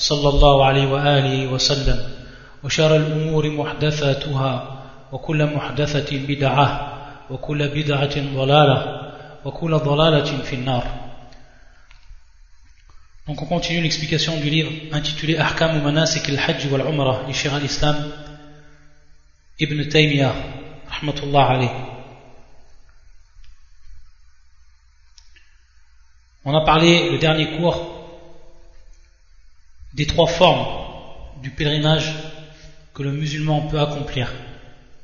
صلى الله عليه وآله وسلم وشر الأمور محدثاتها وكل محدثة بدعة وكل بدعة ضلالة وكل ضلالة في النار Donc on continue l'explication du livre intitulé Ahkam Manasik al-Hajj wal-Umrah du Shir al-Islam Ibn Taymiyyah rahmatullah alayh. On a parlé le dernier cours des trois formes du pèlerinage que le musulman peut accomplir.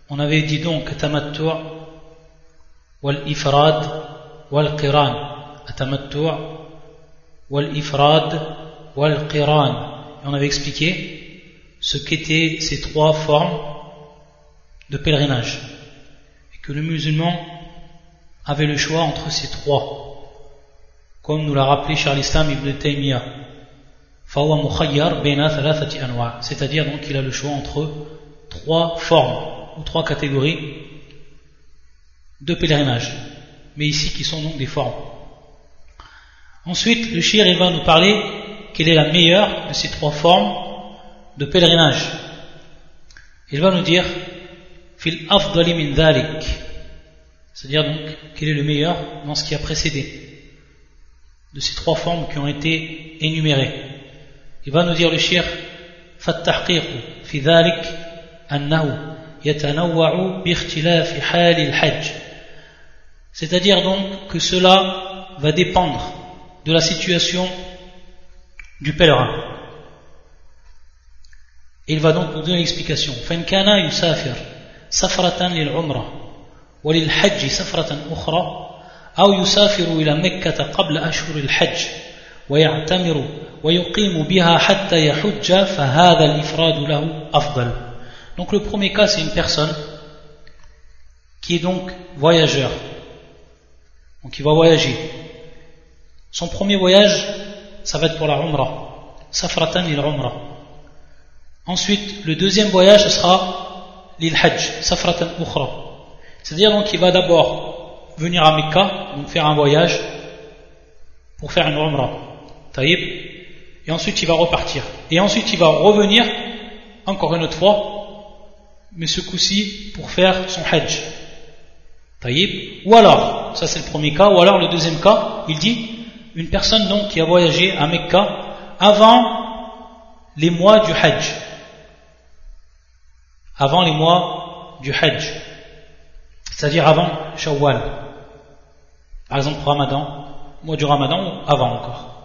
On avait dit donc tamattu' wal ifrad wal qiran, tamattu' wal ifrad wal qiran. Et on avait expliqué ce qu'étaient ces trois formes de pèlerinage et que le musulman avait le choix entre ces trois comme nous l'a rappelé Charles Islam ibn Taymiyyah c'est-à-dire donc qu'il a le choix entre trois formes ou trois catégories de pèlerinage. Mais ici qui sont donc des formes. Ensuite le shir va nous parler quelle est la meilleure de ces trois formes de pèlerinage. Il va nous dire fil afdali min c'est-à-dire donc quel est le meilleur dans ce qui a précédé de ces trois formes qui ont été énumérées il va nous dire le shir فالتحقيق في ذلك أنه يتنوع باختلاف حال الحج c'est-à-dire donc que cela va dépendre de la situation du pèlerin il va donc nous donner l'explication فإن كان يسافر سفرة للعمرة وللحج سفرة أخرى أو يسافر إلى مكة قبل أشهر الحج Donc le premier cas, c'est une personne qui est donc voyageur. Donc il va voyager. Son premier voyage, ça va être pour la Umrah. Safratan il Umrah. Ensuite, le deuxième voyage, ce sera l'île Hajj, Safratan Ukhra. C'est-à-dire donc il va d'abord venir à Mecca, donc faire un voyage pour faire une Umrah et ensuite il va repartir. Et ensuite il va revenir encore une autre fois mais ce coup-ci pour faire son hajj. Taïb ou alors ça c'est le premier cas ou alors le deuxième cas il dit une personne donc qui a voyagé à Mecca avant les mois du hajj. Avant les mois du hajj. C'est-à-dire avant Shawwal. Par exemple Ramadan mois du Ramadan avant encore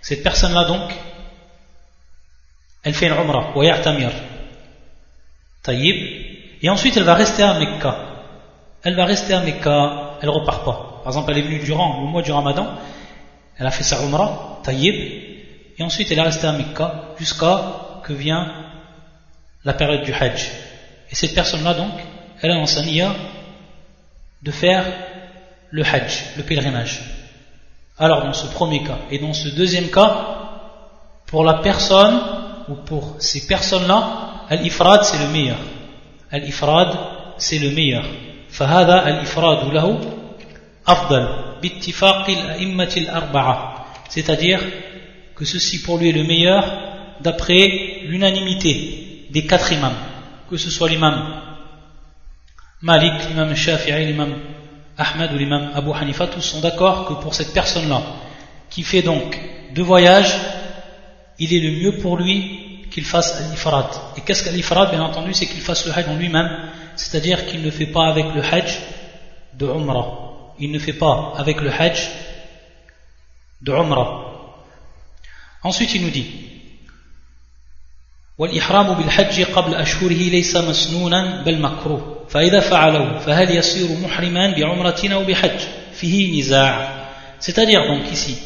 cette personne-là donc, elle fait une umrah, wa ya'tamir. Taïb. Et ensuite elle va rester à Mecca. Elle va rester à Mecca, elle repart pas. Par exemple, elle est venue durant le mois du Ramadan, elle a fait sa umrah, taïb. Et ensuite elle est restée à Mecca jusqu'à que vient la période du Hajj. Et cette personne-là donc, elle a en sa de faire le Hajj, le pèlerinage. Alors dans ce premier cas. Et dans ce deuxième cas, pour la personne, ou pour ces personnes-là, Al-Ifrad c'est le meilleur. Al-Ifrad c'est le meilleur. Fahada, al-Ifrad الإفراد له أفضل باتفاق الأئمة الأربعة c'est-à-dire que ceci pour lui est le meilleur d'après l'unanimité des quatre imams que ce soit l'imam Malik, l'imam Shafi'i, l'imam Ahmed ou l'imam Abu Hanifa, tous sont d'accord que pour cette personne-là, qui fait donc deux voyages, il est le mieux pour lui qu'il fasse l'ifrad. Et qu'est-ce qu'Al-Ifrad? Bien entendu, c'est qu'il fasse le hajj en lui-même, c'est-à-dire qu'il ne fait pas avec le hajj de Umrah. Il ne fait pas avec le hajj de Umrah. Ensuite, il nous dit والإحرام بالحج قبل c'est-à-dire donc ici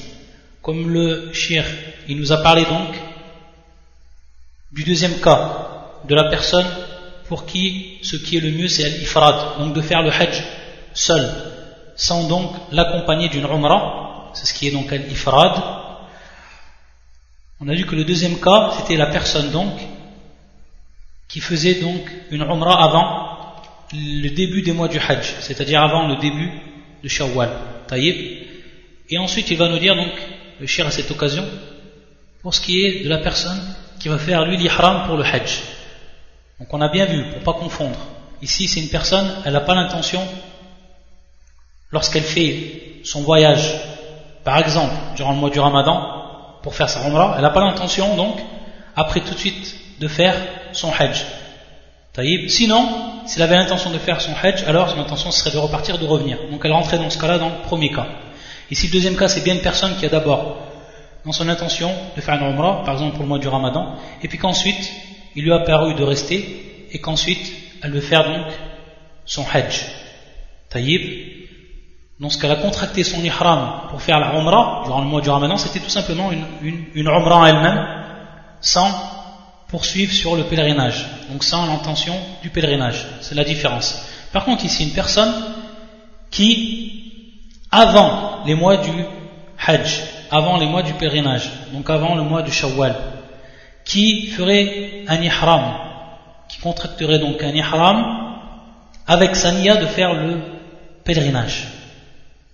comme le shir il nous a parlé donc du deuxième cas de la personne pour qui ce qui est le mieux c'est l'ifrad donc de faire le hajj seul sans donc l'accompagner d'une umrah. C'est ce qui est donc l'ifrad on a vu que le deuxième cas c'était la personne donc qui faisait donc une umrah avant le début des mois du hajj, c'est-à-dire avant le début de Shawwal, taïb. Et ensuite il va nous dire donc, le shir à cette occasion, pour ce qui est de la personne qui va faire lui l'ihram pour le hajj. Donc on a bien vu, pour pas confondre. Ici, c'est une personne, elle n'a pas l'intention, lorsqu'elle fait son voyage, par exemple, durant le mois du ramadan, pour faire sa umrah, elle n'a pas l'intention, donc, après tout de suite, de faire son hajj. Taïb. Sinon, s'il avait l'intention de faire son hajj, alors son intention serait de repartir, de revenir. Donc elle rentrait dans ce cas-là dans le premier cas. Ici, le deuxième cas, c'est bien une personne qui a d'abord dans son intention de faire une umrah, par exemple pour le mois du ramadan, et puis qu'ensuite, il lui a paru de rester et qu'ensuite elle veut faire donc son hajj. Taïb. Donc ce qu'elle a contracté son ihram pour faire la umrah durant le mois du ramadan, c'était tout simplement une, une, une umrah elle-même sans poursuivre sur le pèlerinage. Donc sans l'intention du pèlerinage. C'est la différence. Par contre ici, une personne qui, avant les mois du hajj, avant les mois du pèlerinage, donc avant le mois du shawwal, qui ferait un ihram, qui contracterait donc un ihram avec sa niya de faire le pèlerinage.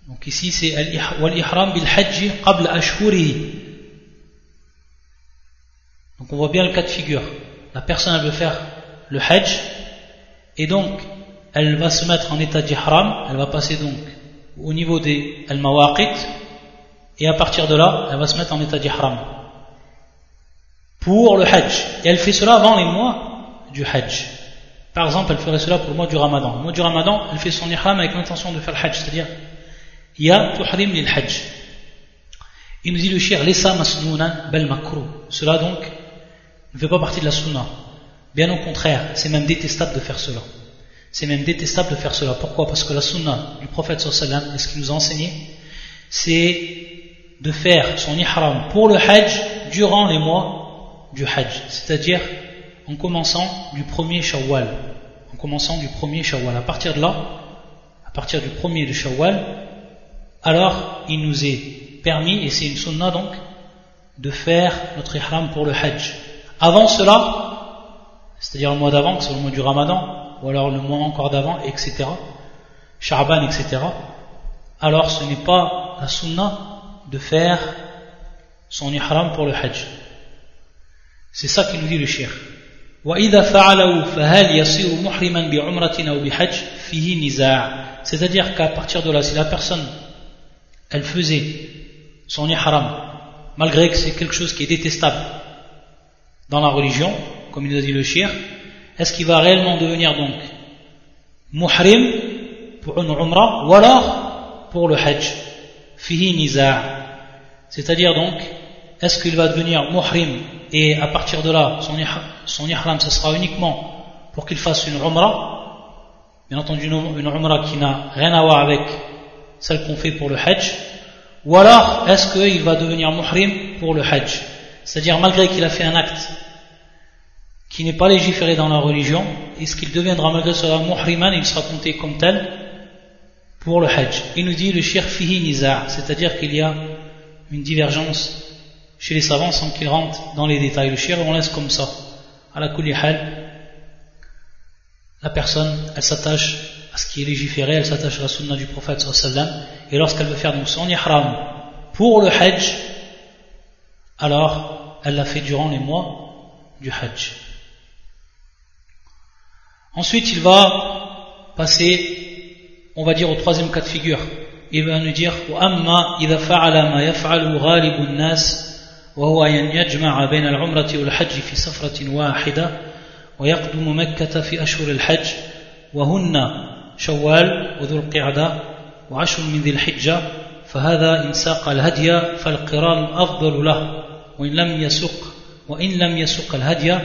Donc ici c'est al-ihram bil hajj qabl ashhurihi. Donc on voit bien le cas de figure. La personne elle veut faire le hajj et donc elle va se mettre en état d'ihram, elle va passer donc au niveau des al-mawaqit et à partir de là, elle va se mettre en état d'ihram pour le Hajj. Et elle fait cela avant les mois du Hajj. Par exemple, elle ferait cela pour le mois du Ramadan. Le mois du Ramadan, elle fait son ihram avec l'intention de faire le Hajj, c'est-à-dire Ya tuhrim lil Hajj. Il nous dit le shir, Lesa masnounan bel makro. Cela donc ne fait pas partie de la sunna. Bien au contraire, c'est même détestable de faire cela. C'est même détestable de faire cela. Pourquoi? Parce que la sunna du prophète sallallahu ce qu'il nous a enseigné, c'est de faire son ihram pour le Hajj durant les mois du Hajj, c'est-à-dire en commençant du premier Shawwal. En commençant du premier Shawwal. À partir de là, à partir du premier de Shawwal, alors il nous est permis, et c'est une sunna donc, de faire notre ihram pour le Hajj. Avant cela, c'est-à-dire le mois d'avant, c'est le mois du Ramadan, ou alors le mois encore d'avant, etc., Sha'ban, etc., alors ce n'est pas la sunna de faire son ihram pour le Hajj. C'est ça qui nous dit le shir. C'est-à-dire qu'à partir de là, si la personne, elle faisait son ihram, malgré que c'est quelque chose qui est détestable dans la religion, comme il nous a dit le shir, est-ce qu'il va réellement devenir donc muhrim pour une umrah ou alors pour le hajj? Fihi niza' C'est-à-dire donc, est-ce qu'il va devenir muhrim et à partir de là, son ihram, ce sera uniquement pour qu'il fasse une umrah, bien entendu une umrah qui n'a rien à voir avec celle qu'on fait pour le hajj, ou alors est-ce qu'il va devenir muhrim pour le hajj? C'est-à-dire malgré qu'il a fait un acte qui n'est pas légiféré dans la religion, est-ce qu'il deviendra malgré cela muhriman il sera compté comme tel pour le hajj Il nous dit le shir fihi niza, c'est-à-dire qu'il y a une divergence chez les savants sans qu'ils rentrent dans les détails. Le shir, on laisse comme ça. À la kulihal, la personne, elle s'attache à ce qui est légiféré, elle s'attache à la sunna du prophète et lorsqu'elle veut faire donc son ihram pour le hajj, alors elle l'a fait durant les mois du Hajj. Ensuite, il va passer, on va dire, au troisième cas de figure. Il va nous dire Amma, il a fa'ala ma yaf'alu ghalibun nas, wa huwa yan yajma'a al-umrati wal-hajj fi safratin wahida, wa yakdumu makkata fi ashur al-hajj, wa hunna shawwal wa dhul qi'da, wa ashur min dhil hijja, fa hada in saqa al-hadya. وإن لم يسق وإن لم يسق الهدي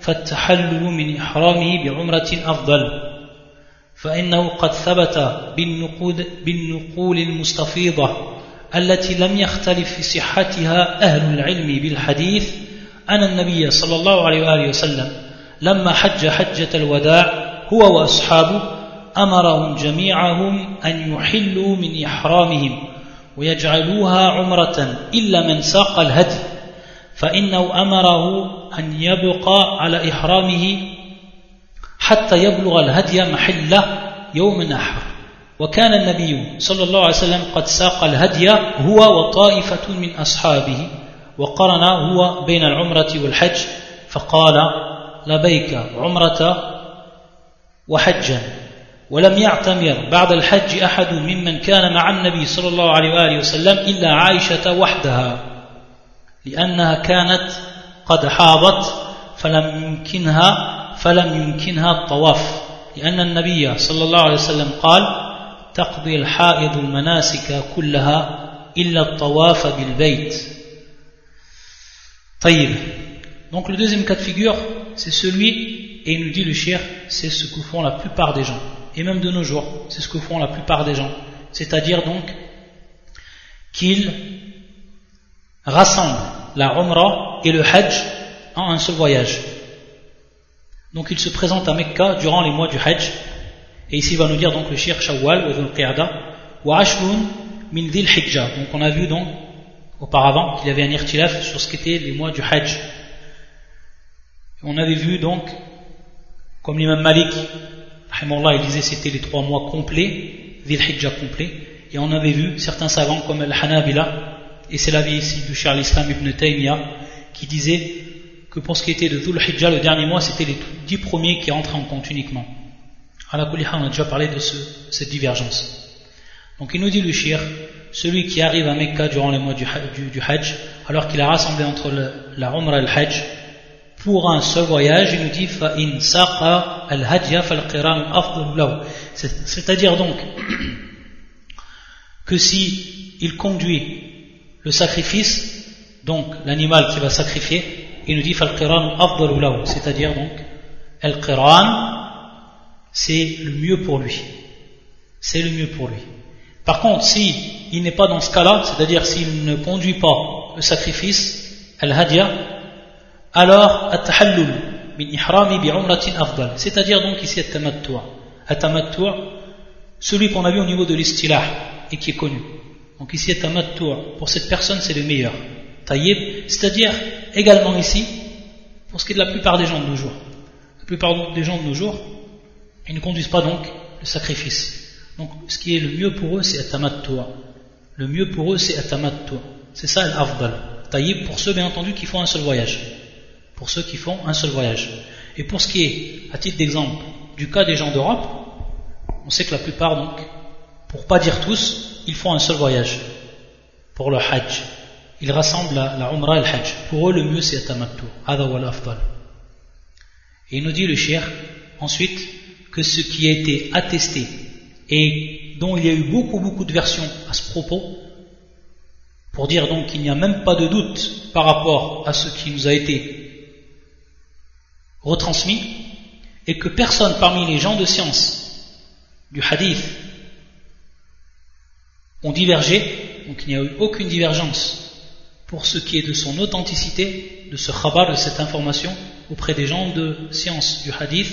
فالتحلل من إحرامه بعمرة أفضل. فإنه قد ثبت بالنقود بالنقول المستفيضة التي لم يختلف في صحتها أهل العلم بالحديث أن النبي صلى الله عليه وآله وسلم لما حج حجة الوداع هو وأصحابه أمرهم جميعهم أن يحلوا من إحرامهم ويجعلوها عمرة إلا من ساق الهدي. فإنه أمره أن يبقى على إحرامه حتى يبلغ الهدي محله يوم النحر. وكان النبي صلى الله عليه وسلم قد ساق الهدي هو وطائفة من أصحابه وقرن هو بين العمرة والحج فقال لبيك عمرة وحجا ولم يعتمر بعد الحج أحد ممن كان مع النبي صلى الله عليه وآله وسلم إلا عائشة وحدها. لأنها كانت قد حاضت فلم يمكنها فلم يمكنها الطواف. لأن النبي صلى الله عليه وسلم قال تقضي الحائض المناسك كلها إلا الطواف بالبيت. طيب. Donc le deuxième cas de figure c'est celui et il nous dit le shir c'est ce que font la plupart des gens. Et même de nos jours c'est ce que font la plupart des gens. C'est à dire donc qu'ils rassemblent la umrah et le hajj en un seul voyage donc il se présente à Mecca durant les mois du Hajj. Et ici il va nous dire donc le Shir Shawwal ou Dhul Qiyada. Wa min Dhil Hijjah. Donc on a vu donc auparavant qu'il y avait un irtilaf sur ce qu'étaient les mois du Hajj. On avait vu donc, comme l'imam Malik, il disait c'était les trois mois complets, Dhil Hijjah complet. Et on avait vu certains savants comme Al-Hanabila, et c'est l'avis ici du cher l'islam Ibn Taymiyyah, qui disait que pour ce qui était de Dhul Hijjah, le dernier mois, c'était les dix premiers qui rentraient en compte uniquement. À on a déjà parlé de cette divergence. Donc il nous dit le shir, celui qui arrive à Mecca durant les mois du, Hajj, alors qu'il a rassemblé entre la Umrah et le Hajj, pour un seul voyage, il nous dit C'est-à-dire donc que si il conduit le sacrifice, donc l'animal qui va sacrifier, il nous dit c'est-à-dire donc al-qiran c'est le mieux pour lui c'est le mieux pour lui. Par contre si il n'est pas dans ce cas-là c'est-à-dire s'il ne conduit pas le sacrifice al-hadiya alors at-tahallul min ihrami bi afdal c'est-à-dire donc ici at-tamattu celui qu'on a vu au niveau de l'istilah et qui est connu donc ici at-tamattu pour cette personne c'est le meilleur c'est-à-dire également ici, pour ce qui est de la plupart des gens de nos jours. La plupart des gens de nos jours, ils ne conduisent pas donc le sacrifice. Donc ce qui est le mieux pour eux, c'est atamattua. Le mieux pour eux, c'est atamattua. C'est ça l'afdal. Taïb pour ceux bien entendu qui font un seul voyage. Pour ceux qui font un seul voyage. Et pour ce qui est, à titre d'exemple, du cas des gens d'Europe, on sait que la plupart donc, pour pas dire tous, ils font un seul voyage pour le hajj ils rassemblent la, la Umrah et le Hajj. Pour eux, le mieux c'est Tamattu. Et il nous dit le cher, ensuite, que ce qui a été attesté et dont il y a eu beaucoup, beaucoup de versions à ce propos, pour dire donc qu'il n'y a même pas de doute par rapport à ce qui nous a été retransmis, et que personne parmi les gens de science du hadith ont divergé, donc il n'y a eu aucune divergence pour ce qui est de son authenticité, de ce khabar, de cette information, auprès des gens de science du hadith,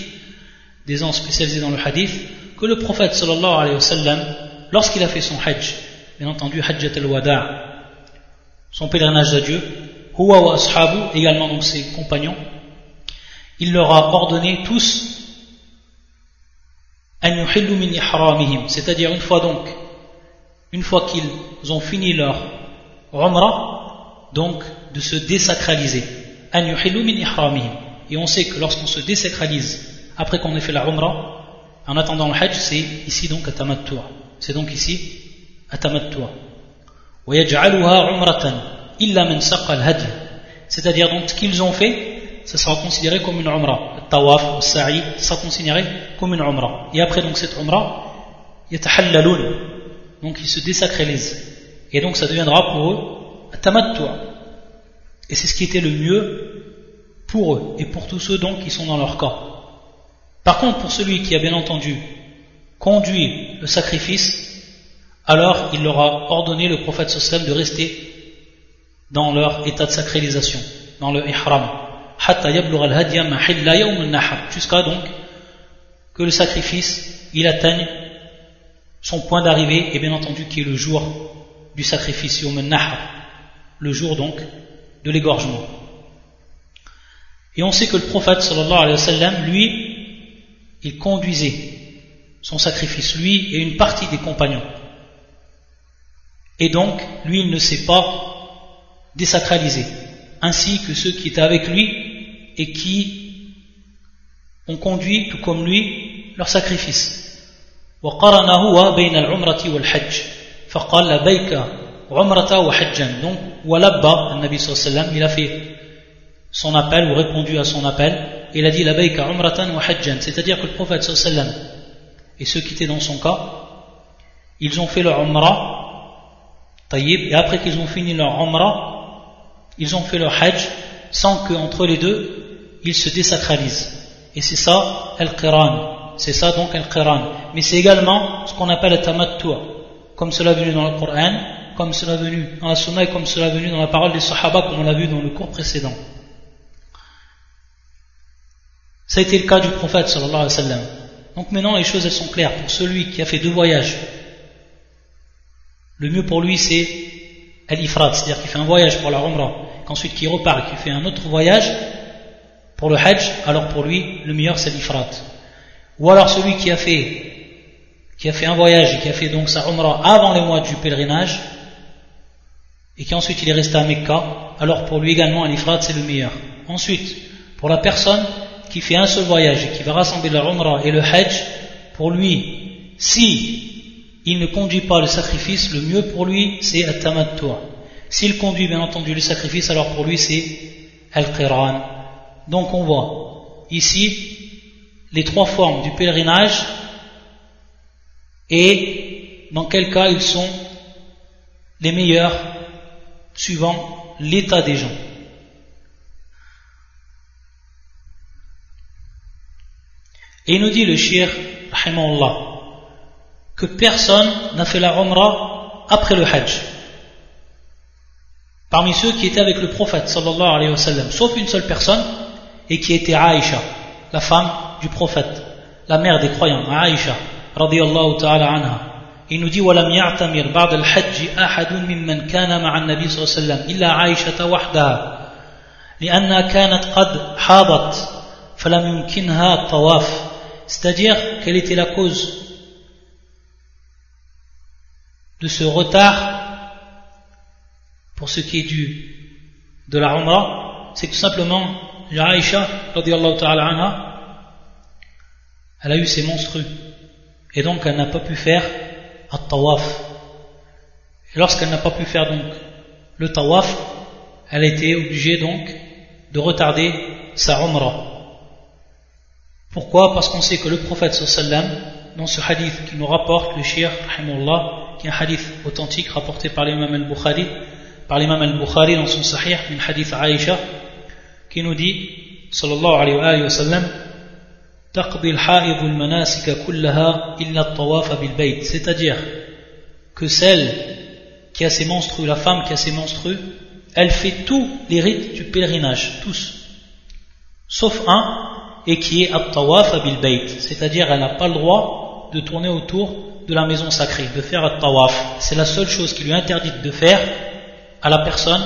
des gens spécialisés dans le hadith, que le prophète sallallahu alayhi wa sallam, lorsqu'il a fait son hajj, bien entendu hajjat al-wada', son pèlerinage d'adieu, huwa wa ashabu, également donc ses compagnons, il leur a ordonné tous c'est-à-dire une fois donc, une fois qu'ils ont fini leur umrah, donc de se désacraliser. Et on sait que lorsqu'on se désacralise après qu'on ait fait la Umrah, en attendant le Hajj, c'est ici donc Atamattua. C'est donc ici Atamattua. C'est-à-dire donc ce qu'ils ont fait, ça sera considéré comme une Umrah. Le tawaf, le sa'i, ça sera considéré comme une Umrah. Et après donc cette Umrah, donc ils se désacralisent. Et donc ça deviendra pour eux et c'est ce qui était le mieux pour eux et pour tous ceux donc qui sont dans leur corps. Par contre, pour celui qui a bien entendu conduit le sacrifice, alors il leur a ordonné le prophète sallam de rester dans leur état de sacralisation. dans le ihram jusqu'à donc que le sacrifice il atteigne son point d'arrivée et bien entendu qui est le jour du sacrifice le jour donc de l'égorgement et on sait que le prophète sallallahu alayhi wa sallam lui il conduisait son sacrifice lui et une partie des compagnons et donc lui il ne s'est pas désacralisé ainsi que ceux qui étaient avec lui et qui ont conduit, tout comme lui, leur sacrifice. وقرن هو بين العمرة والحج. فقال لبيك عمرة وحجا. Donc ولبى النبي صلى الله عليه وسلم. Il a fait son appel ou répondu à son appel. Il a dit لبيك عمرة وحجا. C'est-à-dire que le prophète صلى الله عليه وسلم et ceux qui étaient dans son cas ils ont fait leur umrah et après qu'ils ont fini leur umrah ils ont fait leur hajj sans qu'entre les deux ils se désacralisent. Et c'est ça al-qiran c'est ça donc al-qiran. Mais c'est également ce qu'on appelle le tamattu, comme cela est venu dans le Coran, comme cela est venu dans la sunna et comme cela est venu dans la parole des sahaba, comme on l'a vu dans le cours précédent. Ça a été le cas du prophète sallallahu alayhi wa sallam. Donc maintenant les choses elles sont claires. Pour celui qui a fait deux voyages, le mieux pour lui c'est al-ifrad, c'est-à-dire qu'il fait un voyage pour la umrah ensuite qui repart et qui fait un autre voyage pour le Hajj, alors pour lui, le meilleur c'est l'Ifrat. Ou alors celui qui a fait qui a fait un voyage et qui a fait donc sa Umrah avant les mois du pèlerinage et qui ensuite il est resté à Mecca, alors pour lui également l'Ifrat c'est le meilleur. Ensuite, pour la personne qui fait un seul voyage et qui va rassembler la Umrah et le Hajj, pour lui, si il ne conduit pas le sacrifice, le mieux pour lui c'est At-Tamattu'. S'il conduit bien entendu le sacrifice, alors pour lui c'est Al-Qiran. Donc on voit ici les trois formes du pèlerinage et dans quel cas ils sont les meilleurs suivant l'état des gens. Et il nous dit le shir, que personne n'a fait la Umrah après le Hajj parmi ceux qui étaient avec le prophète sallallahu alayhi wa sallam, sauf une seule personne, et qui était Aïcha, la femme du prophète, la mère des croyants, Aïcha, radiyallahu ta'ala anha. Il nous dit ولم يعتمر بعد الحج أحد ممن كان مع النبي صلى الله عليه وسلم إلا عائشة وحدها لأنها كانت قد حاضت فلم يمكنها الطواف c'est-à-dire quelle était la cause de ce retard pour ce qui est du de la Umrah, c'est tout simplement Aïcha, ta'ala anha, elle a eu ses monstrues. Et donc elle n'a pas pu faire un tawaf. Et lorsqu'elle n'a pas pu faire donc le tawaf, elle a été obligée donc de retarder sa Umrah. Pourquoi? Parce qu'on sait que le prophète sallam, dans ce hadith qui nous rapporte le shir, qui est un hadith authentique rapporté par l'imam al-Bukhari, par l'imam al-Bukhari dans son sahih, une hadith Aïcha, qui nous dit, sallallahu alayhi wa sallam, c'est-à-dire que celle qui a ses monstrueux, la femme qui a ses monstrueux, elle fait tous les rites du pèlerinage, tous, sauf un, et qui est at-tawaf bil c'est-à-dire elle n'a pas le droit de tourner autour de la maison sacrée, de faire at-tawaf. C'est la seule chose qui lui est interdite de faire à la personne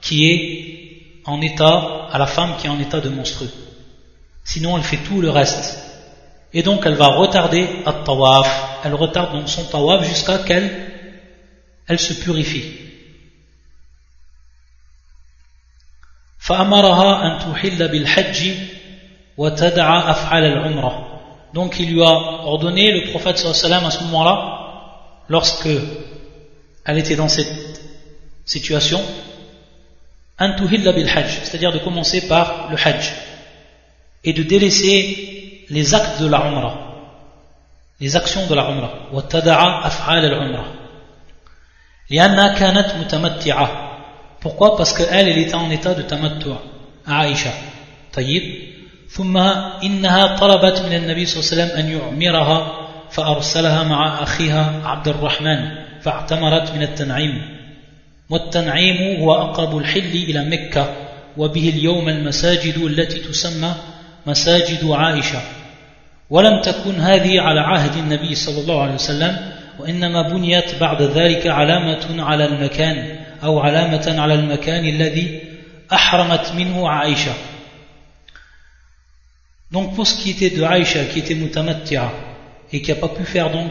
qui est en état, à la femme qui est en état de monstrueux. Sinon, elle fait tout le reste. Et donc, elle va retarder à tawaf. Elle retarde donc son tawaf jusqu'à qu'elle elle se purifie. donc il lui a ordonné le prophète sallallahu à ce moment-là lorsque elle était dans cette situation, c'est-à-dire de commencer par le hajj et de délaisser les actes de la umrah, les actions de la umrah, وتدع أفعال العمرة. لأنها كانت متمتعة. Pourquoi? Parce qu'elle, elle était en état de tamattu' Aïcha. طيب ثم إنها طلبت من النبي صلى الله عليه وسلم أن يعمرها فأرسلها مع أخيها عبد الرحمن فاعتمرت من التنعيم. والتنعيم هو أقرب الحل إلى مكة. وبه اليوم المساجد التي تسمى مساجد عائشة ولم تكن هذه على عهد النبي صلى الله عليه وسلم وإنما بنيت بعد ذلك علامة على المكان أو علامة على المكان الذي أحرمت منه عائشة Donc pour ce qui était de Aïcha, qui était mutamattia, et qui n'a pas pu faire donc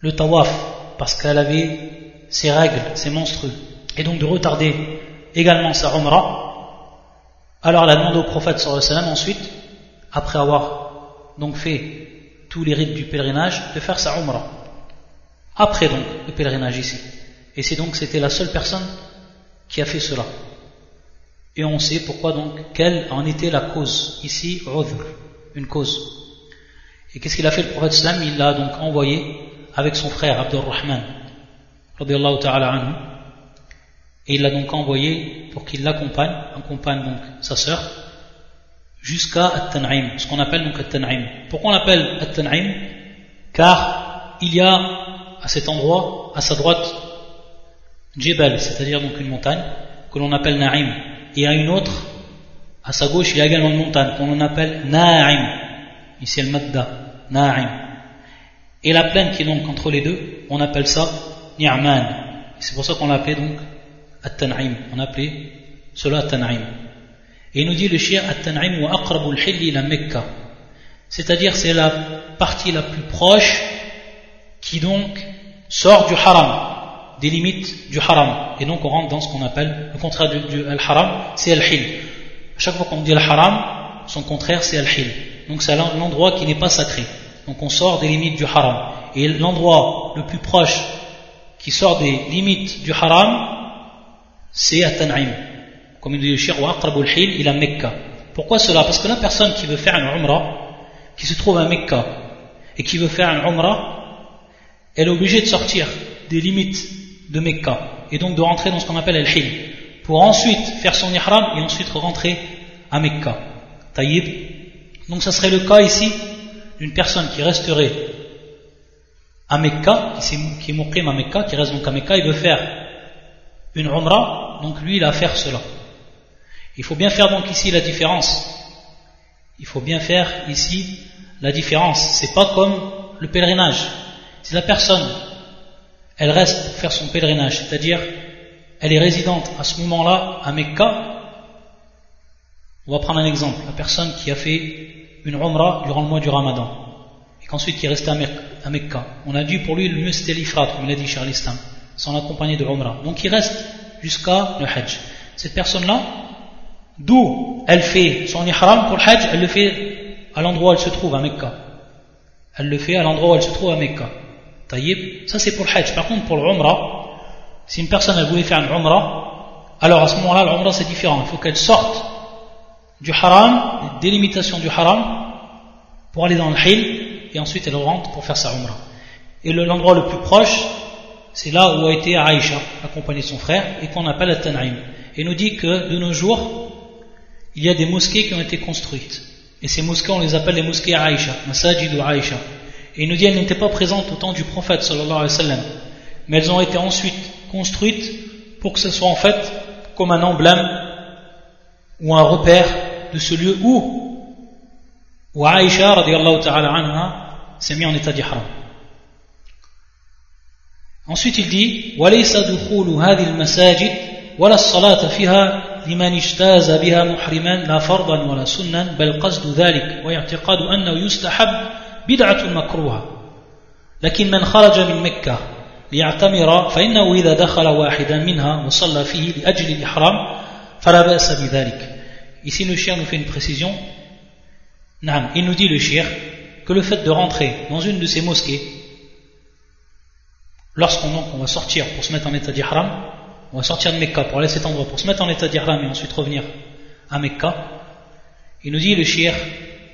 le tawaf, parce qu'elle avait ses règles, ses menstrues, et donc de retarder également sa umrah, alors elle a demandé au prophète sallallahu alayhi wa sallam ensuite, après avoir donc fait tous les rites du pèlerinage, de faire sa umrah. Après donc le pèlerinage ici. Et c'est donc c'était la seule personne qui a fait cela. Et on sait pourquoi donc, quelle en était la cause. Ici, une cause. Et qu'est-ce qu'il a fait le prophète Islam Il l'a donc envoyé avec son frère Abdurrahman, ta'ala et il l'a donc envoyé pour qu'il l'accompagne, accompagne donc sa sœur, jusqu'à At-Tan'im, ce qu'on appelle donc At-Tan'im. Pourquoi on l'appelle At-Tan'im? Car il y a à cet endroit, à sa droite, Jebel, c'est-à-dire donc une montagne, que l'on appelle Na'im, et à une autre, à sa gauche, il y a également une montagne qu'on appelle Na'im. Ici, le Madda, Na'im. Et la plaine qui est donc entre les deux, on appelle ça Ni'man. C'est pour ça qu'on l'appelait donc On appelait cela At-Tan'im. Et il nous dit le shir At-Tan'im wa aqrabul hilli la Mekka. C'est-à-dire c'est la partie la plus proche qui donc sort du haram des limites du haram. Et donc on rentre dans ce qu'on appelle le contraire du, haram, c'est al-hil. Chaque fois qu'on dit al-haram, son contraire c'est al-hil. Donc c'est l'endroit qui n'est pas sacré. Donc on sort des limites du haram. Et l'endroit le plus proche qui sort des limites du haram, c'est At-Tan'im. Comme il dit le hil il a Mecca. Pourquoi cela? Parce que la personne qui veut faire une umrah, qui se trouve à Mecca, et qui veut faire une umrah, elle est obligée de sortir des limites de Mecca et donc de rentrer dans ce qu'on appelle el-hil pour ensuite faire son ihram et ensuite rentrer à Mecca. Taïb. Donc ça serait le cas ici d'une personne qui resterait à Mecca, qui est muqim à Mecca, qui reste donc à Mecca, il veut faire une umrah, donc lui il a à faire cela. Il faut bien faire donc ici la différence. Il faut bien faire ici la différence. C'est pas comme le pèlerinage. Si la personne elle reste pour faire son pèlerinage, c'est-à-dire elle est résidente à ce moment-là à Mecca. On va prendre un exemple, la personne qui a fait une umrah durant le mois du Ramadan et qu'ensuite qui est resté à Mecca. On a dit pour lui le mieux c'était l'ifrat, comme il a dit Charles Islam, sans accompagner de umrah. Donc il reste jusqu'à le Hajj. Cette personne-là, d'où elle fait son ihram pour le Hajj, elle le fait à l'endroit où elle se trouve à Mecca. Elle le fait à l'endroit où elle se trouve à Mecca. Taïb, ça c'est pour le Hajj. Par contre, pour le Umrah, si une personne elle voulait faire une Umrah, alors à ce moment-là, l'Umrah c'est différent. Il faut qu'elle sorte du haram, des limitations du haram, pour aller dans le Hil, et ensuite elle rentre pour faire sa Umrah. Et l'endroit le plus proche, c'est là où a été Aïcha, accompagnée de son frère, et qu'on appelle At-Tan'im. Et nous dit que de nos jours, il y a des mosquées qui ont été construites. Et ces mosquées, on les appelle les mosquées Aïcha, Masajid ou. Et il nous dit qu'elles n'étaient pas présentes au temps du prophète sallallahu alayhi wa. Mais elles ont été ensuite construites pour que ce soit en fait comme un emblème ou un repère de ce lieu où, où Aïcha radiallahu ta'ala anha s'est mis en état d'ihram. Ensuite il dit وليس دخول هذه المساجد ولا الصلاة فيها لمن اجتاز بها محرما لا فرضا ولا سنا بل قصد ذلك واعتقاد أنه يستحب بدعة مكروهة لكن من خرج من مكة ليعتمر فإنه إذا دخل واحدا منها وصلى فيه لأجل الإحرام فلا بأس بذلك Ici le chien nous fait une précision. Il nous dit le shir que le fait de rentrer dans une de ces mosquées, lorsqu'on on va sortir pour se mettre en état d'ihram, on va sortir de Mecca pour aller à cet endroit pour se mettre en état d'ihram et ensuite revenir à Mecca, il nous dit le shir,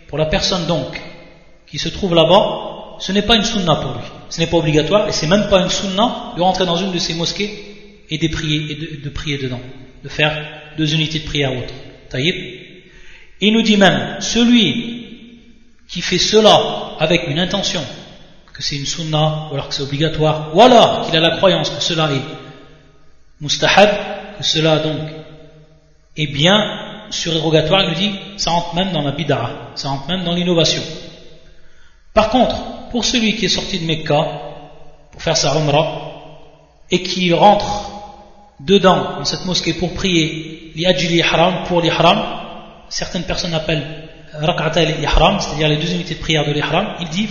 pour la personne donc qui se trouve là-bas, ce n'est pas une sunna pour lui. Ce n'est pas obligatoire et c'est même pas une sunna de rentrer dans une de ces mosquées et de prier, de, prier dedans, de faire deux unités de prière ou autre. Taïb. Il nous dit même, celui qui fait cela avec une intention, que c'est une sunna, ou alors que c'est obligatoire, ou alors qu'il a la croyance que cela est mustahab, que cela donc est bien surérogatoire, il nous dit ça rentre même dans la bid'a, ça rentre même dans l'innovation. Par contre, pour celui qui est sorti de Mecca pour faire sa umrah et qui rentre dedans, dans cette mosquée pour prier, ihram, pour l'ihram, certaines personnes appellent rak'ata l'ihram, c'est-à-dire les deux unités de prière de l'ihram, il dit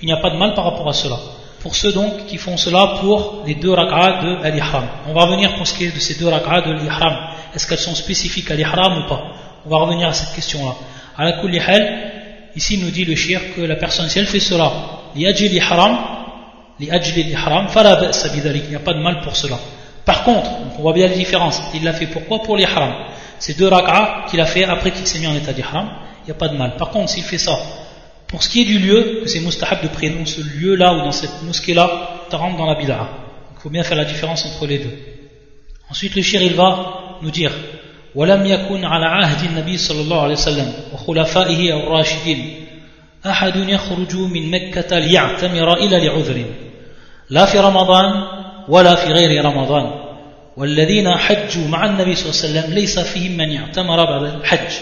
Il n'y a pas de mal par rapport à cela. Pour ceux donc qui font cela pour les deux rak'at de l'ihram. On va revenir pour ce qui est de ces deux rak'at de l'ihram. Est-ce qu'elles sont spécifiques à l'ihram ou pas? On va revenir à cette question-là. À la ici nous dit le shir que la personne, si elle fait cela, li'ajli l'ihram, li'ajli l'ihram, fala il n'y a pas de mal pour cela. Par contre, on voit bien la différence. Il l'a fait pourquoi? Pour l'ihram ces deux rak'ah qu'il a fait après qu'il s'est mis en état d'ihram, il n'y a pas de mal. Par contre, s'il fait ça, pour ce qui est du lieu, que c'est mustahab de prier dans ce lieu-là ou dans cette mosquée-là, tu rentres dans la bid'a. Il faut bien faire la différence entre les deux. Ensuite, le shir, il va nous dire وَلَمْ يَكُنْ عَلَى عَهْدِ النَّبِي صلى الله عليه وسلم وخلفائه الراشدين أحد يخرج من مكة ليعتمر إلى لعذر لا في رمضان ولا في غير رمضان والذين حجوا مع النبي صلى الله عليه وسلم ليس فيهم من اعتمر بعد الحج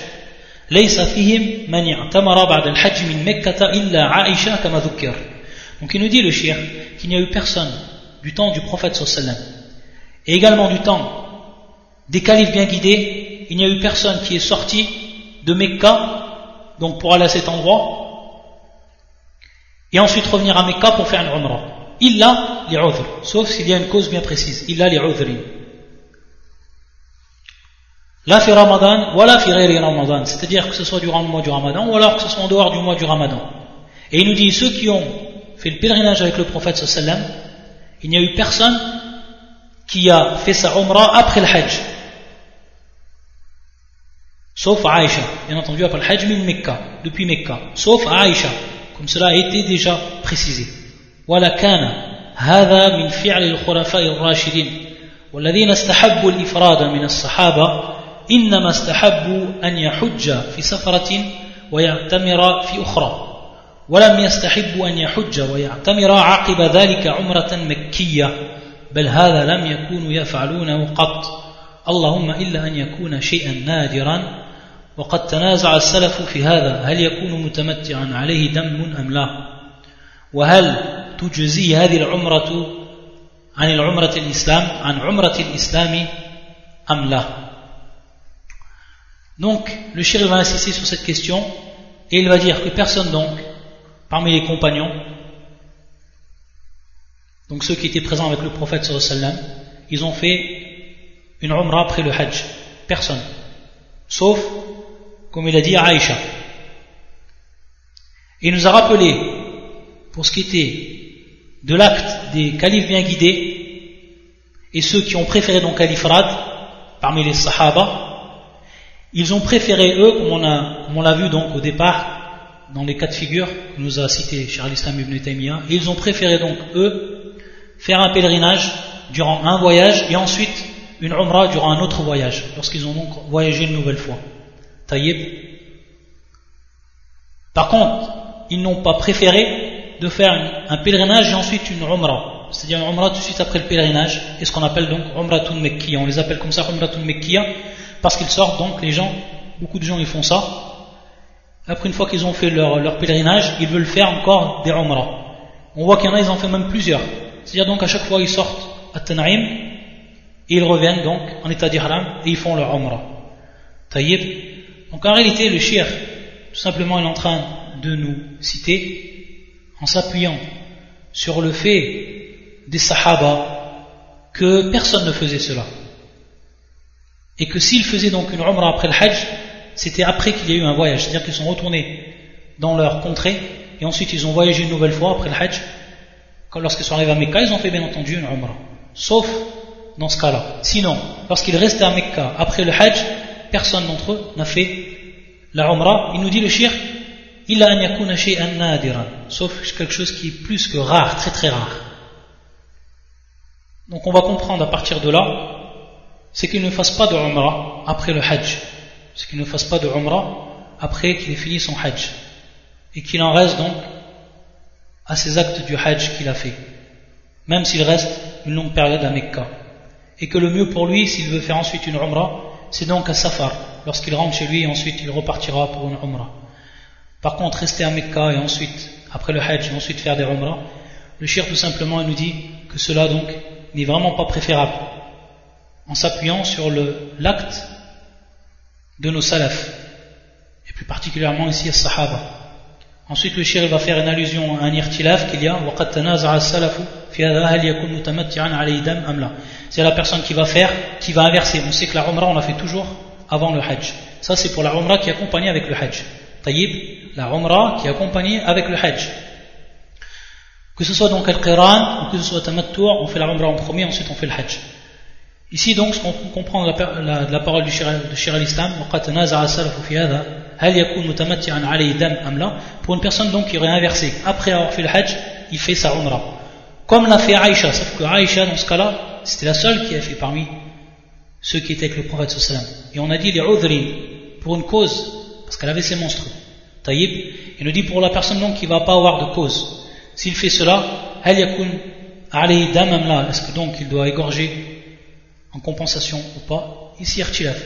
ليس فيهم من اعتمر بعد الحج من مكة إلا عائشة كما ذكر Donc il nous dit le shir qu'il n'y a eu personne du temps du prophète sallam et également du temps des califes bien guidés, il n'y a eu personne qui est sorti de Mecca donc pour aller à cet endroit et ensuite revenir à Mecca pour faire une umrah. Illa les sauf s'il y a une cause bien précise. Illa les udhrin. La fi Ramadan, voilà fi Ramadan, c'est-à-dire que ce soit durant le mois du Ramadan ou alors que ce soit en dehors du mois du Ramadan. Et il nous dit ceux qui ont fait le pèlerinage avec le prophète sallam, il n'y a eu personne qui a fait sa umrah après le Hajj. Sauf Aïcha, bien entendu après le Hajj min Mekka, depuis Mekka, sauf Aïcha, comme cela a été déjà précisé. Voilà kana هذا من فعل الخلفاء الراشدين والذين استحبوا الإفراد من الصحابة إنما استحبوا أن يحج في سفرة ويعتمر في أخرى. ولم يستحبوا أن يحج ويعتمر عقب ذلك عمرة مكية. بل هذا لم يكونوا يفعلونه قط. اللهم إلا أن يكون شيئا نادرا. وقد تنازع السلف في هذا. هل يكون متمتعا عليه دم أم لا؟ وهل تجزي هذه العمرة عن العمرة الإسلام عن عمرة الإسلام أم لا؟ Donc, le shir va insister sur cette question et il va dire que personne donc, parmi les compagnons, donc ceux qui étaient présents avec le prophète sallam, ils ont fait une umrah après le hajj. Personne. Sauf, comme il a dit à Aïcha. Il nous a rappelé, pour ce qui était de l'acte des califes bien guidés, et ceux qui ont préféré donc Alifrad, parmi les sahaba, ils ont préféré eux, comme on l'a vu donc au départ, dans les cas de figure que nous a cité Charles Islam ibn Taymiyyah, ils ont préféré donc eux faire un pèlerinage durant un voyage et ensuite une umrah durant un autre voyage, lorsqu'ils ont donc voyagé une nouvelle fois. Taïb. Par contre, ils n'ont pas préféré de faire un pèlerinage et ensuite une umrah. C'est-à-dire une umrah tout de suite après le pèlerinage, et ce qu'on appelle donc umratun mekkiya. On les appelle comme ça umratun mekkiya parce qu'ils sortent donc, les gens, beaucoup de gens ils font ça. Après une fois qu'ils ont fait leur, pèlerinage, ils veulent faire encore des umrah. On voit qu'il y en a, ils en font même plusieurs. C'est-à-dire donc à chaque fois ils sortent à Tanaïm, et ils reviennent donc en état d'ihram et ils font leur umrah. Taïb. Donc en réalité, le shir, tout simplement, il est en train de nous citer, en s'appuyant sur le fait des sahaba, que personne ne faisait cela et que s'ils faisaient donc une umrah après le hajj, c'était après qu'il y a eu un voyage, c'est-à-dire qu'ils sont retournés dans leur contrée et ensuite ils ont voyagé une nouvelle fois après le hajj. Quand lorsqu'ils sont arrivés à Mecca, ils ont fait bien entendu une umrah. Sauf dans ce cas-là. Sinon, lorsqu'ils restaient à Mecca après le hajj, personne d'entre eux n'a fait la umrah. Il nous dit le shir, il a nadiran, sauf quelque chose qui est plus que rare, très très rare. Donc on va comprendre à partir de là c'est qu'il ne fasse pas de Umrah après le Hajj. C'est qu'il ne fasse pas de Umrah après qu'il ait fini son Hajj. Et qu'il en reste donc à ses actes du Hajj qu'il a fait. Même s'il reste une longue période à Mecca. et que le mieux pour lui, s'il veut faire ensuite une umrah, c'est donc un safar, lorsqu'il rentre chez lui, ensuite il repartira pour une umrah. Par contre, rester à Mecca et ensuite, après le hajj, et ensuite faire des umrah, le shir tout simplement nous dit que cela donc n'est vraiment pas préférable, en s'appuyant sur l'acte de nos salafs, et plus particulièrement ici à Sahaba. Ensuite, le shir va faire une allusion à un irtilaf qu'il y a c'est la personne qui va faire, qui va inverser. On sait que la umrah, on la fait toujours avant le hajj. Ça, c'est pour la umrah qui est avec le hajj. Taïb, la umrah qui est avec le hajj. Que ce soit donc al-qiran ou que ce soit tamattu', on fait la umrah en premier, ensuite on fait le hajj. Ici donc, ce qu'on comprend de la, la, parole du shir al-islam, pour une personne donc qui aurait inversé, après avoir fait le hajj, il fait sa umrah. Comme l'a fait Aïcha, sauf que Aïcha, dans ce cas-là, c'était la seule qui a fait parmi ceux qui étaient avec le prophète. Et on a dit les udhrin, pour une cause, parce qu'elle avait ses monstres. Taïb, il nous dit pour la personne donc qui ne va pas avoir de cause. S'il fait cela, est-ce que donc il doit égorger en compensation ou pas, ici irtilaf.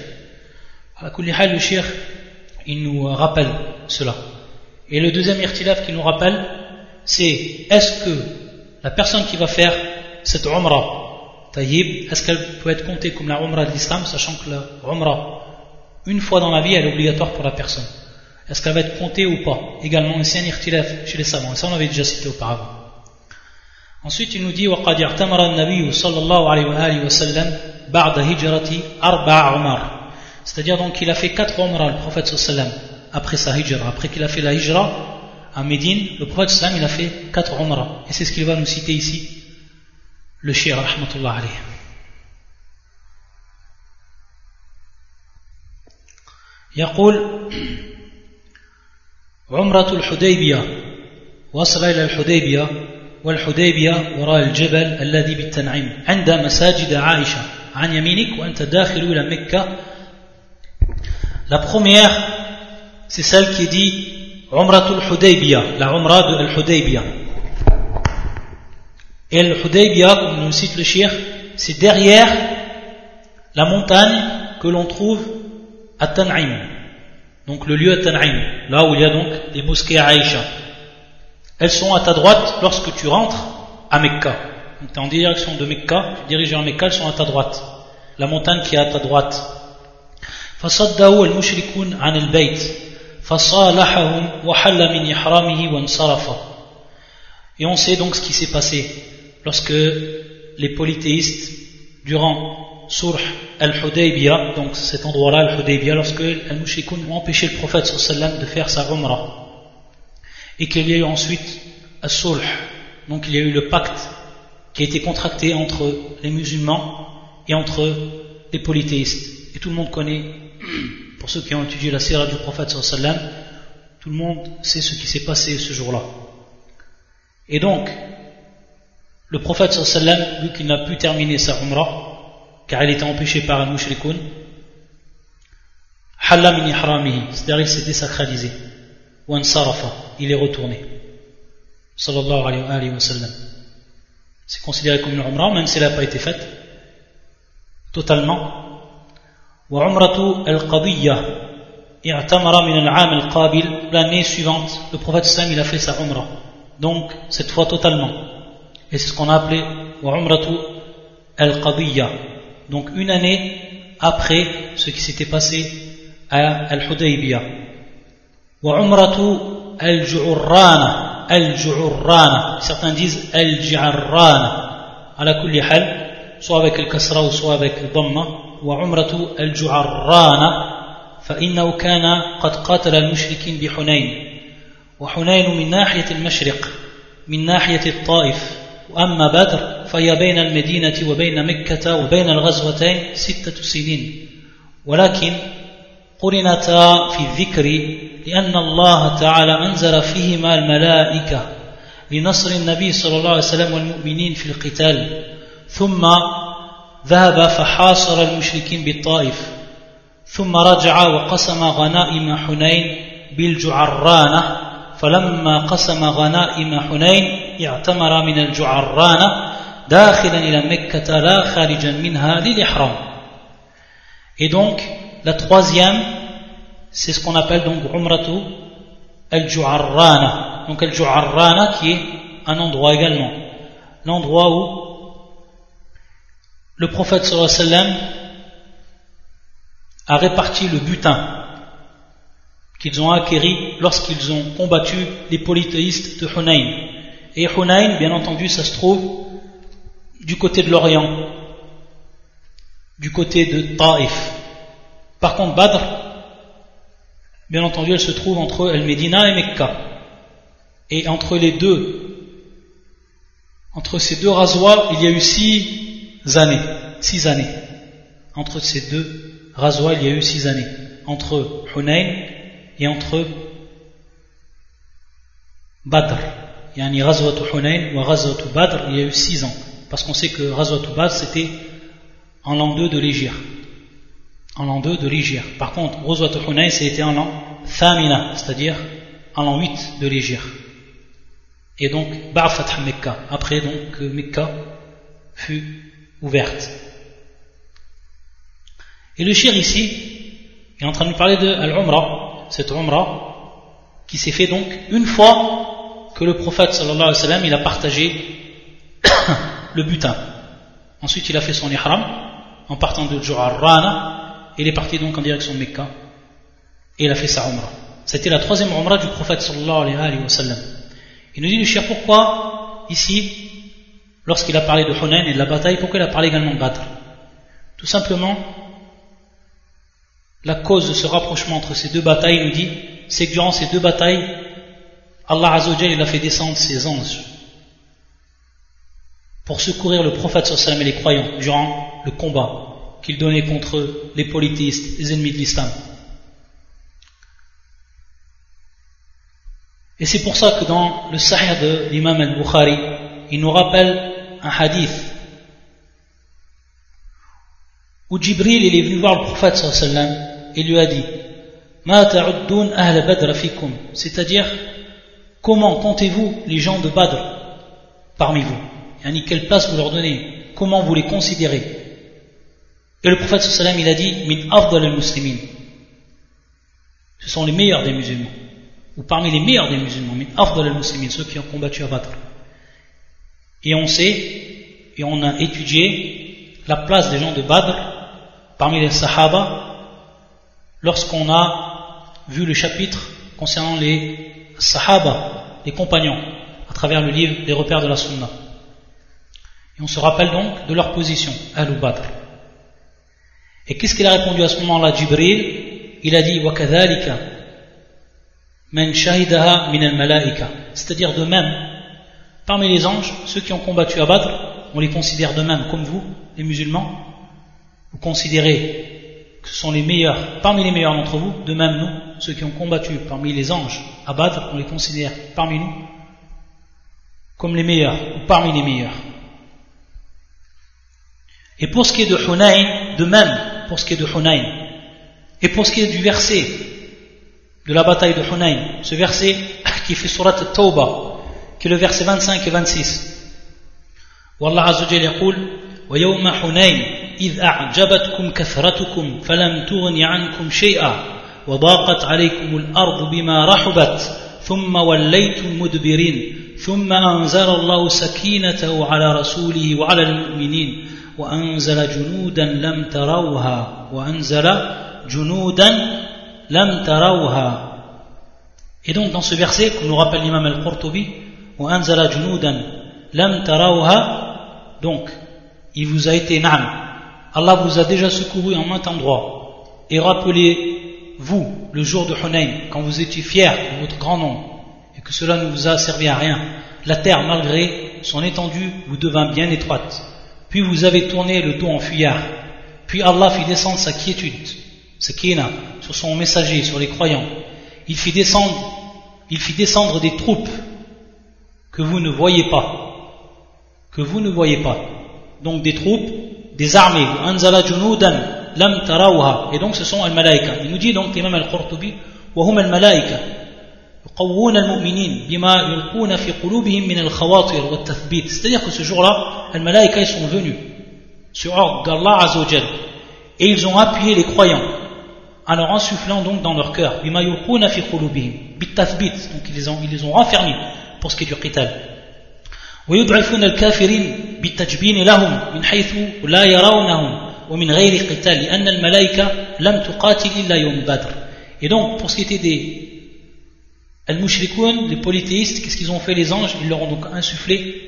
À le shir, il nous euh, rappelle cela. Et le deuxième irtilaf qu'il nous rappelle, c'est est-ce que la personne qui va faire cette umrah, taïb, est-ce qu'elle peut être comptée comme la umrah de l'islam, sachant que la umrah, une fois dans la vie, elle est obligatoire pour la personne? Est-ce qu'elle va être comptée ou pas? Également, ici un irtilaf chez les savants, et ça on l'avait déjà cité auparavant. Ensuite, il nous dit وقد اعتمر النبي صلى الله عليه وآله بعد هجرة أربع عمر c'est-à-dire donc qu'il a fait quatre umrah, le prophète sallam, après sa hijra. Après qu'il a fait la hijra à Médine, le prophète sallam, il a fait quatre umrah. Et c'est ce qu'il va nous citer ici, le shir, rahmatullah alayhi. يقول عمرة الحديبية وصل إلى الحديبية والحديبية وراء الجبل الذي بالتنعيم عند مساجد عائشة La première, c'est celle qui dit Umratul Hudaybiyah, la Umra de Al-Hudaybiyah. Et Al-Hudaybiyah, comme nous cite le Shir, c'est derrière la montagne que l'on trouve à Tan'im. Donc le lieu à Tan'im, là où il y a donc les mosquées à Aïcha. Elles sont à ta droite lorsque tu rentres à Mecca tu es en direction de Mecca, dirigé en Mecca, ils sont à ta droite. La montagne qui est à ta droite. فصدوا المشركون عن البيت فصالحهم وحل من إحرامه وانصرف Et on sait donc ce qui s'est passé lorsque les polythéistes, durant Surh al-Hudaybiyah, donc cet endroit-là, al-Hudaybiyah, lorsque al-Mushrikoun ont empêché le prophète sallam de faire sa umrah. Et qu'il y a eu ensuite al-Surh, donc il y a eu le pacte qui a été contracté entre les musulmans et entre les polythéistes. Et tout le monde connaît pour ceux qui ont étudié la sira du prophète sallam, tout le monde sait ce qui s'est passé ce jour-là. Et donc, le prophète sallam, vu qu'il n'a pu terminer sa umrah, car il était empêché par un mushrikoun, c'est-à-dire il s'est désacralisé, ou sarafa, il est retourné. Sallallahu alayhi wa sallam. C'est considéré comme une umrah, même si elle n'a pas été faite totalement. وعمرة القضية اعتمر من العام القابل l'année suivante le prophète Sam il a fait sa umrah. Donc cette fois totalement. Et c'est ce qu'on a appelé وعمرة القضية donc une année après ce qui s'était passé à Al-Hudaybiyah. وعمرة الجعرانة الجعرانة. Certains disent الجعرانة. على كل حال soit avec le kasra ou soit avec le dhamma وعمرة الجعران فإنه كان قد قاتل المشركين بحنين. وحنين من ناحية المشرق من ناحية الطائف. وأما بدر فهي بين المدينة وبين مكة وبين الغزوتين ستة سنين. ولكن قرنتا في الذكر لأن الله تعالى أنزل فيهما الملائكة لنصر النبي صلى الله عليه وسلم والمؤمنين في القتال. ثم ذهب فحاصر المشركين بالطائف. ثم رجع وقسم غنائم حنين بالجعرانة فلما قسم غنائم حنين اعتمر من الجعرانة Et donc, la troisième, c'est ce qu'on appelle donc Umratu al-Ju'arrana. Donc al-Ju'arrana qui est un endroit également. L'endroit où le prophète sallallahu alayhi wa sallam a réparti le butin qu'ils ont acquéri lorsqu'ils ont combattu les polythéistes de Hunayn. Et Hunayn, bien entendu, ça se trouve du côté de l'Orient, du côté de Taif. Par contre, Badr, bien entendu, elle se trouve entre El-Medina et Mecca. Et entre les deux, entre ces deux rasoirs, il y a eu six années. Six années. Entre ces deux rasoirs, il y a eu six années. Entre Hunayn et entre Badr. Yani Razwat Hunayn ou Badr, il y a eu six ans. Parce qu'on sait que Razwat Badr c'était en l'an 2 de l'Égypte. En l'an 2 de l'Égypte. Par contre, Razwat Hunayn c'était en l'an Thamina, c'est-à-dire en l'an 8 de l'Égypte. Et donc, Ba'fat Mekka. Après donc, Mekka fut ouverte. Et le shir ici est en train de nous parler de Al-Umrah, cette umrah qui s'est fait donc une fois que le prophète sallallahu alayhi wa sallam il a partagé le butin. Ensuite il a fait son ihram en partant de Rana et il est parti donc en direction de Mecca et il a fait sa umrah. C'était la troisième umrah du prophète sallallahu alayhi wa sallam. Il nous dit le cher pourquoi ici lorsqu'il a parlé de Hunayn et de la bataille pourquoi il a parlé également de Badr? Tout simplement la cause de ce rapprochement entre ces deux batailles, nous dit, c'est que durant ces deux batailles, Allah Azzawajal, il a fait descendre ses anges pour secourir le prophète sallam et les croyants durant le combat qu'il donnait contre les polythéistes, les ennemis de l'islam. Et c'est pour ça que dans le Sahih de l'imam al-Bukhari, il nous rappelle un hadith où Jibril il est venu voir le prophète il lui a dit c'est-à-dire comment comptez-vous les gens de Badr parmi vous? Yani quelle place vous leur donnez? Comment vous les considérez? Et le prophète sallam il a dit min al-muslimin ce sont les meilleurs des musulmans ou parmi les meilleurs des musulmans min al-muslimin ceux qui ont combattu à Badr et on sait et on a étudié la place des gens de Badr parmi les sahaba lorsqu'on a vu le chapitre concernant les sahaba, les compagnons, à travers le livre des repères de la sunna. Et on se rappelle donc de leur position, Al-Badr. Et qu'est-ce qu'il a répondu à ce moment-là, Jibril? Il a dit Wakadhalika, men shahidaha min al-malaika. C'est-à-dire de même, parmi les anges, ceux qui ont combattu à Badr, on les considère de même, comme vous, les musulmans. Vous considérez que ce sont les meilleurs, parmi les meilleurs d'entre vous, de même nous, ceux qui ont combattu parmi les anges à Badr, on les considère parmi nous comme les meilleurs, ou parmi les meilleurs. Et pour ce qui est de Hunayn, de même, pour ce qui est de Hunayn, et pour ce qui est du verset de la bataille de Hunayn, ce verset qui fait surat Tawbah, qui est le verset 25 et 26. Wallah Azza wa yawma Hunayn إذ أعجبتكم كثرتكم فلم تغن عنكم شيئا وضاقت عليكم الأرض بما رحبت ثم وليتم مدبرين ثم أنزل الله سكينته على رسوله وعلى المؤمنين وأنزل جنودا لم تروها وأنزل جنودا لم تروها. Et donc dans ce verset qu'on nous rappelle l'imam al-Qurtubi, وأنزل جنودا لم تروها donc il vous a été nam Allah vous a déjà secouru en maint endroit. Et rappelez vous le jour de Hunayn quand vous étiez fiers de votre grand nom et que cela ne vous a servi à rien. La terre malgré son étendue vous devint bien étroite. Puis vous avez tourné le dos en fuyard. Puis Allah fit descendre sa quiétude, sa kina, sur son messager, sur les croyants. Il fit descendre, il fit descendre des troupes que vous ne voyez pas. Que vous ne voyez pas. Donc des troupes des armées. Anzala junudan lam tarawha. Et donc ce sont al-malaika. Il nous dit donc l'imam al-Qurtubi, wa hum al-malaika. C'est-à-dire que ce jour-là les malaïka ils sont venus sur ordre d'Allah Azzawajal et ils ont appuyé les croyants en leur insufflant donc dans leur cœur donc ils les ont, ils les ont renfermés pour ce qui est du qital ويضعفون الكافرين بالتجبين لهم من حيث لا يرونهم ومن غير قتال لأن الملائكة لم تقاتل إلا يوم بدر et donc pour ce qui était des Al-Mushrikoun, les polythéistes, qu'est-ce qu'ils ont fait les anges? Ils leur ont donc insufflé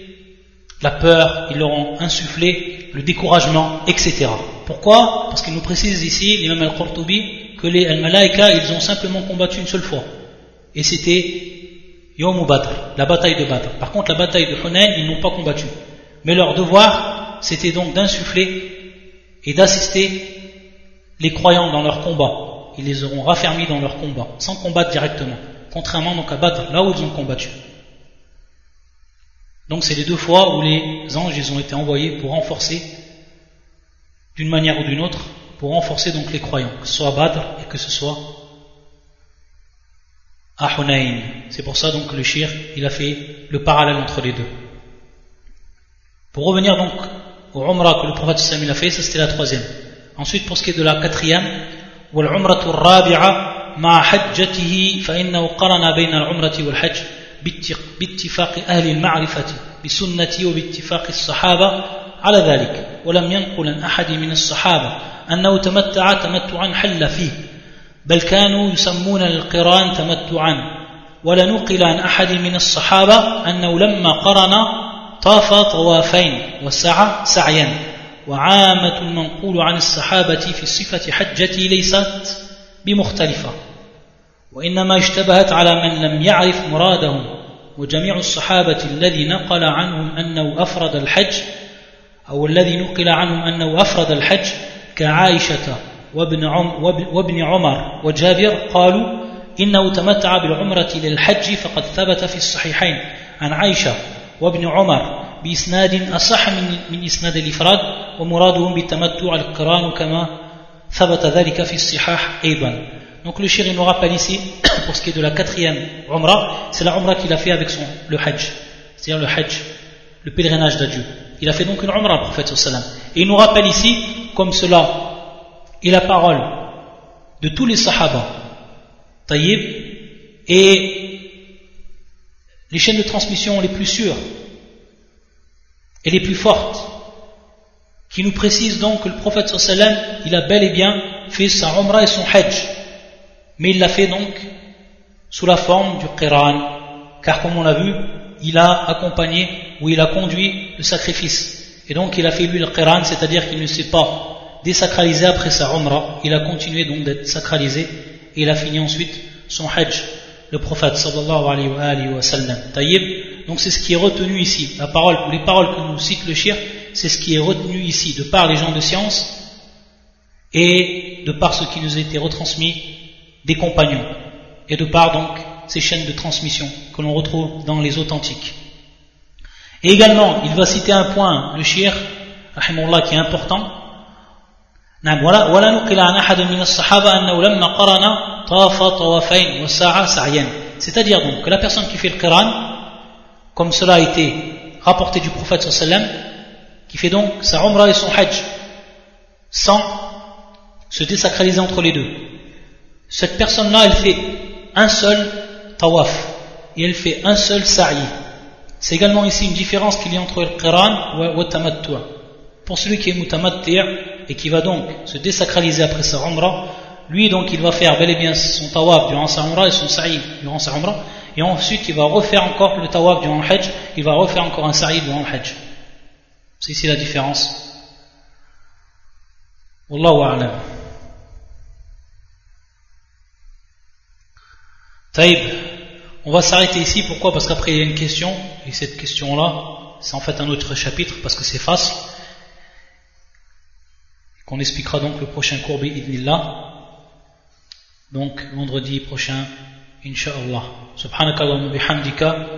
la peur, ils leur ont insufflé le découragement, etc. Pourquoi? Parce qu'il nous précise ici, l'imam Al-Qurtubi, que les Al-Malaika, ils ont simplement combattu une seule fois. Et c'était Yom Badr, la bataille de Badr. Par contre, la bataille de Hunayn, ils n'ont pas combattu. Mais leur devoir, c'était donc d'insuffler et d'assister les croyants dans leur combat. Ils les auront raffermis dans leur combat, sans combattre directement contrairement donc à Badr, là où ils ont combattu. Donc c'est les deux fois où les anges ils ont été envoyés pour renforcer, d'une manière ou d'une autre, pour renforcer donc les croyants, que ce soit à Badr et que ce soit à. C'est pour ça donc le shir, il a fait le parallèle entre les deux. Pour revenir donc au Umrah que le prophète il a fait, ça c'était la troisième. Ensuite pour ce qui est de la quatrième, rabi'a مع حجته فإنه قرن بين العمرة والحج باتفاق أهل المعرفة بسنتي وباتفاق الصحابة على ذلك. ولم ينقل أحد من الصحابة أنه تمتع تمتعا حل فيه بل كانوا يسمون القران تمتعا. ولا نقل عن أحد من الصحابة أنه لما قرن طاف طوافين وسعى سعيا. وعامة المنقول عن الصحابة في صفة حجتي ليست بمختلفة. وإنما اشتبهت على من لم يعرف مرادهم وجميع الصحابة الذي نقل عنهم أنه أفرد الحج أو الذي نقل عنهم أنه أفرد الحج كعائشة وابن, عم وابن عمر وجابر قالوا إنه تمتع بالعمرة للحج فقد ثبت في الصحيحين. عن عائشة وابن عمر بإسناد أصح من, من إسناد الإفراد ومرادهم بالتمتع القرآن كما Donc le shir nous rappelle ici, pour ce qui est de la quatrième umrah, c'est la umrah qu'il a fait avec son, le hajj, c'est-à-dire le hajj, le pèlerinage d'adieu. Il a fait donc une umrah, prophète sallam. Et il nous rappelle ici, comme cela, et la parole de tous les sahaba, taïb, et les chaînes de transmission les plus sûres et les plus fortes qui nous précisent donc que le prophète sallam, il a bel et bien fait sa Umrah et son Hajj. Mais il l'a fait donc sous la forme du Qiran, car comme on l'a vu, il a accompagné ou il a conduit le sacrifice. Et donc il a fait lui le Qiran, c'est-à-dire qu'il ne s'est pas désacralisé après sa Umrah, il a continué donc d'être sacralisé et il a fini ensuite son Hajj, le prophète sallallahu alayhi wa, sallam. Taïb, donc c'est ce qui est retenu ici, la parole, les paroles que nous cite le shir, c'est ce qui est retenu ici, de par les gens de science et de par ce qui nous a été retransmis des compagnons, et de par donc ces chaînes de transmission que l'on retrouve dans les authentiques. Et également, il va citer un point, le shir, qui est important. C'est-à-dire donc que la personne qui fait le Quran, comme cela a été rapporté du prophète sallam, qui fait donc sa umrah et son hajj, sans se désacraliser entre les deux cette personne-là, elle fait un seul tawaf et elle fait un seul sa'i. C'est également ici une différence qu'il y a entre le qiran et le tamattu. Pour celui qui est mutamattir et qui va donc se désacraliser après sa umrah, lui donc il va faire bel et bien son tawaf durant sa umrah et son sa'i durant sa umrah, et ensuite il va refaire encore le tawaf durant le hajj, il va refaire encore un sa'i durant le hajj. C'est ici la différence. Wallahu a'lam. Taïb, on va s'arrêter ici, pourquoi? Parce qu'après il y a une question, et cette question-là, c'est en fait un autre chapitre, parce que c'est facile, qu'on expliquera donc le prochain cours idnillah, donc vendredi prochain, Inch'Allah. Subhanaka wa bihamdika,